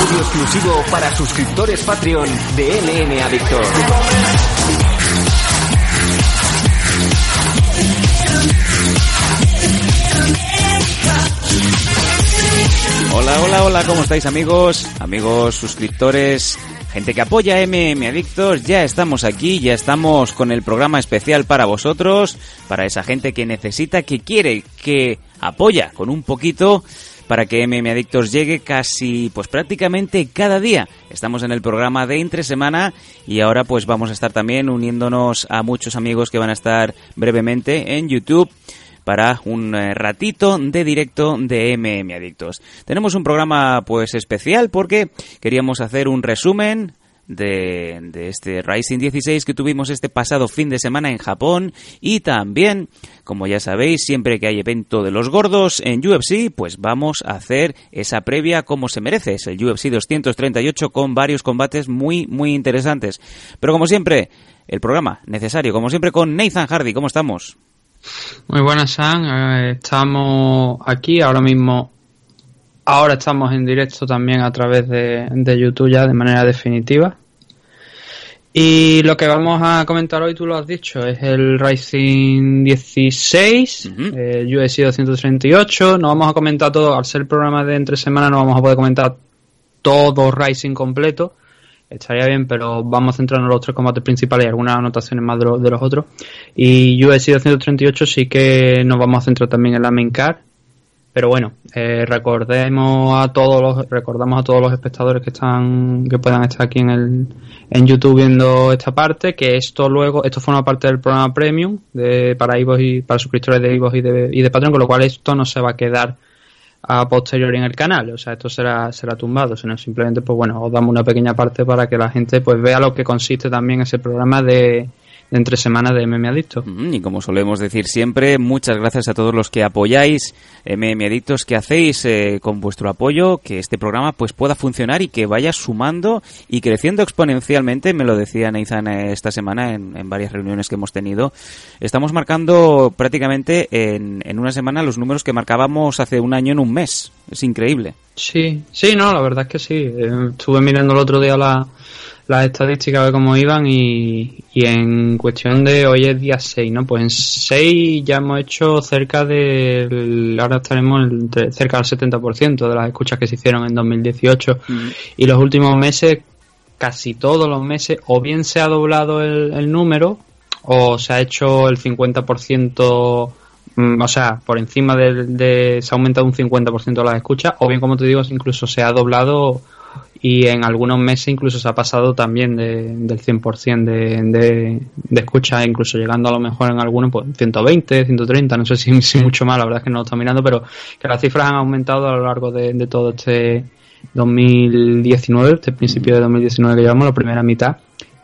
Audio exclusivo para suscriptores Patreon de LN Adictor. Hola, hola, hola, ¿cómo estáis amigos? Amigos, suscriptores, gente que apoya MM Adictos, ya estamos aquí, ya estamos con el programa especial para vosotros, para esa gente que necesita, que quiere, que apoya con un poquito para que MM Adictos llegue casi, pues prácticamente cada día. Estamos en el programa de entre semana y ahora pues vamos a estar también uniéndonos a muchos amigos que van a estar brevemente en YouTube para un eh, ratito de directo de MM Adictos. Tenemos un programa pues especial porque queríamos hacer un resumen de, de, este Rising 16 que tuvimos este pasado fin de semana en Japón y también, como ya sabéis, siempre que hay evento de los gordos en UFC, pues vamos a hacer esa previa como se merece. Es el UFC 238 con varios combates muy, muy interesantes. Pero como siempre, el programa necesario, como siempre con Nathan Hardy. ¿Cómo estamos? Muy buenas, Sam. Eh, estamos aquí ahora mismo. Ahora estamos en directo también a través de, de, YouTube ya de manera definitiva. Y lo que vamos a comentar hoy, tú lo has dicho, es el Rising 16, uh -huh. eh, USC 238. No vamos a comentar todo, al ser el programa de entre semana no vamos a poder comentar todo Rising completo estaría bien, pero vamos a centrarnos en los tres combates principales y algunas anotaciones más de, lo, de los otros. Y UFC 238 sí que nos vamos a centrar también en la main card. Pero bueno, eh, recordemos a todos los, recordamos a todos los espectadores que están, que puedan estar aquí en el, en YouTube viendo esta parte, que esto luego, esto forma parte del programa premium de, para Ivos y, para suscriptores de Ivos y de, y de Patreon, con lo cual esto no se va a quedar a posteriori en el canal, o sea, esto será será tumbado, sino simplemente pues bueno, os damos una pequeña parte para que la gente pues vea lo que consiste también ese programa de, entre semanas de MM Adicto. Y como solemos decir siempre, muchas gracias a todos los que apoyáis MM Adictos, que hacéis eh, con vuestro apoyo que este programa pues pueda funcionar y que vaya sumando y creciendo exponencialmente, me lo decía Nathan esta semana en, en varias reuniones que hemos tenido. Estamos marcando prácticamente en, en una semana los números que marcábamos hace un año en un mes. Es increíble. Sí, sí, no, la verdad es que sí. Eh, estuve mirando el otro día la las estadísticas de cómo iban y, y, en cuestión de hoy es día 6, ¿no? Pues en 6 ya hemos hecho cerca del, ahora estaremos entre, cerca del 70% de las escuchas que se hicieron en 2018 mm. y los últimos meses, casi todos los meses, o bien se ha doblado el, el número o se ha hecho el 50% mm, o sea, por encima de, de, se ha aumentado un 50% de las escuchas, o bien como te digo, incluso se ha doblado y en algunos meses incluso se ha pasado también de, del 100% de, de, de escucha, incluso llegando a lo mejor en algunos pues 120, 130, no sé si, si mucho más, la verdad es que no lo está mirando, pero que las cifras han aumentado a lo largo de, de todo este 2019, este principio de 2019 que llevamos, la primera mitad,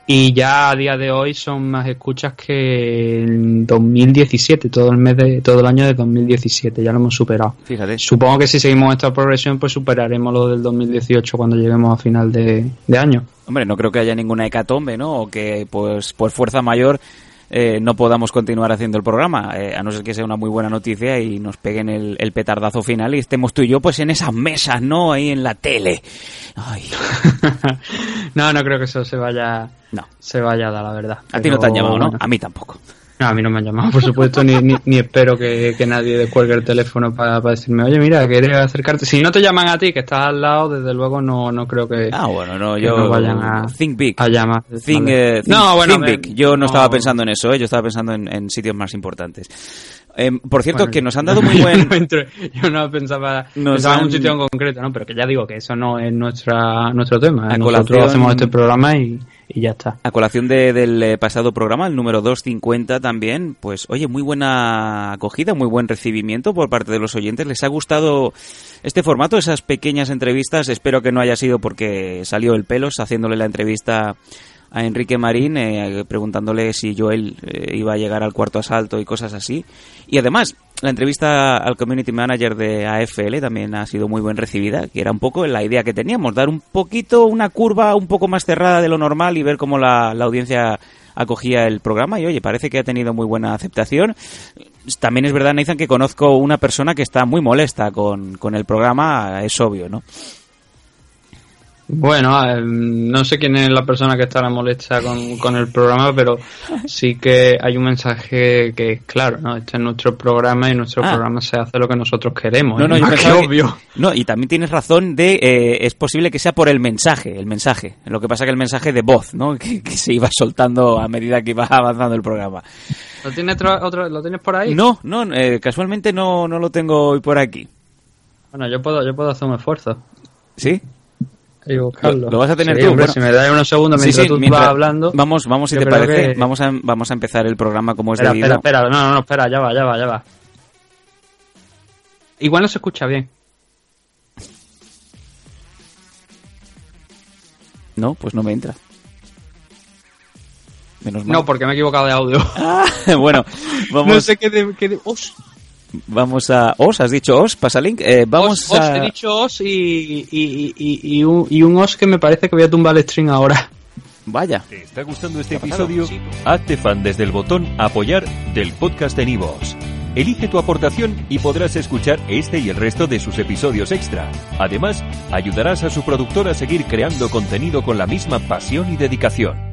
y ya a día de hoy son más escuchas que en 2017, todo el mes de, todo el año de 2017, ya lo hemos superado. Fíjate. Supongo que si seguimos esta progresión, pues superaremos lo del 2018 cuando lleguemos a final de, de año. Hombre, no creo que haya ninguna hecatombe, ¿no? O que, pues, por fuerza mayor eh, no podamos continuar haciendo el programa, eh, a no ser que sea una muy buena noticia y nos peguen el, el, petardazo final y estemos tú y yo pues en esas mesas, ¿no? Ahí en la tele. Ay. no, no creo que eso se vaya, no. se vaya a dar, la verdad. A ti no te han llamado, ¿no? Bueno. A mí tampoco. No, a mí no me han llamado, por supuesto, ni, ni, ni, espero que, que nadie descuelgue el teléfono para, para, decirme, oye, mira, quieres acercarte. Si no te llaman a ti, que estás al lado, desde luego no, no creo que. Ah, bueno, no, yo. No vayan a. Think big. A llamar. Think, uh, think, no, bueno, think big. Yo no, no, estaba pensando en eso, ¿eh? yo estaba pensando en, en sitios más importantes. Eh, por cierto, bueno, que nos han dado muy buen. yo no pensaba, pensaba han... en un sitio en concreto, ¿no? Pero que ya digo que eso no es nuestra, nuestro tema. A Nosotros colación... hacemos este programa y, y ya está. A colación de, del eh, pasado programa, el número 250 también, pues oye, muy buena acogida, muy buen recibimiento por parte de los oyentes. ¿Les ha gustado este formato, esas pequeñas entrevistas? Espero que no haya sido porque salió el pelos haciéndole la entrevista a Enrique Marín eh, preguntándole si Joel eh, iba a llegar al cuarto asalto y cosas así. Y además, la entrevista al community manager de AFL también ha sido muy bien recibida, que era un poco la idea que teníamos, dar un poquito una curva un poco más cerrada de lo normal y ver cómo la, la audiencia acogía el programa y oye, parece que ha tenido muy buena aceptación. También es verdad, Nathan, que conozco una persona que está muy molesta con, con el programa, es obvio, ¿no? Bueno, eh, no sé quién es la persona que estará molesta con, con, el programa, pero sí que hay un mensaje que es claro, ¿no? Este es nuestro programa y nuestro ah. programa se hace lo que nosotros queremos. No, no, ¿eh? yo obvio. no, y también tienes razón de, eh, es posible que sea por el mensaje, el mensaje. Lo que pasa que el mensaje de voz, ¿no? Que, que se iba soltando a medida que iba avanzando el programa. ¿Lo tienes, otro, ¿lo tienes por ahí? No, no, eh, casualmente no, no lo tengo hoy por aquí. Bueno, yo puedo, yo puedo hacer un esfuerzo. ¿Sí? Lo, lo, vas a tener tú. Hombre, si me das unos segundos mientras tú vas hablando. Vamos, vamos, si te parece, vamos, a, vamos a empezar el programa como es espera, debido. Espera, espera, no, no, espera, ya va, ya va, ya va. Igual no se escucha bien. No, pues no me entra. Menos mal. No, porque me he equivocado de audio. Ah, bueno, vamos. No sé qué de. Qué de... Vamos a os, has dicho os, pasa link. Eh, vamos os, a... os, he dicho os y, y, y, y, un, y un os que me parece que voy a tumbar el string ahora. Vaya. ¿Te está gustando este episodio? Hazte fan desde el botón apoyar del podcast de Nivos. Elige tu aportación y podrás escuchar este y el resto de sus episodios extra. Además, ayudarás a su productor a seguir creando contenido con la misma pasión y dedicación.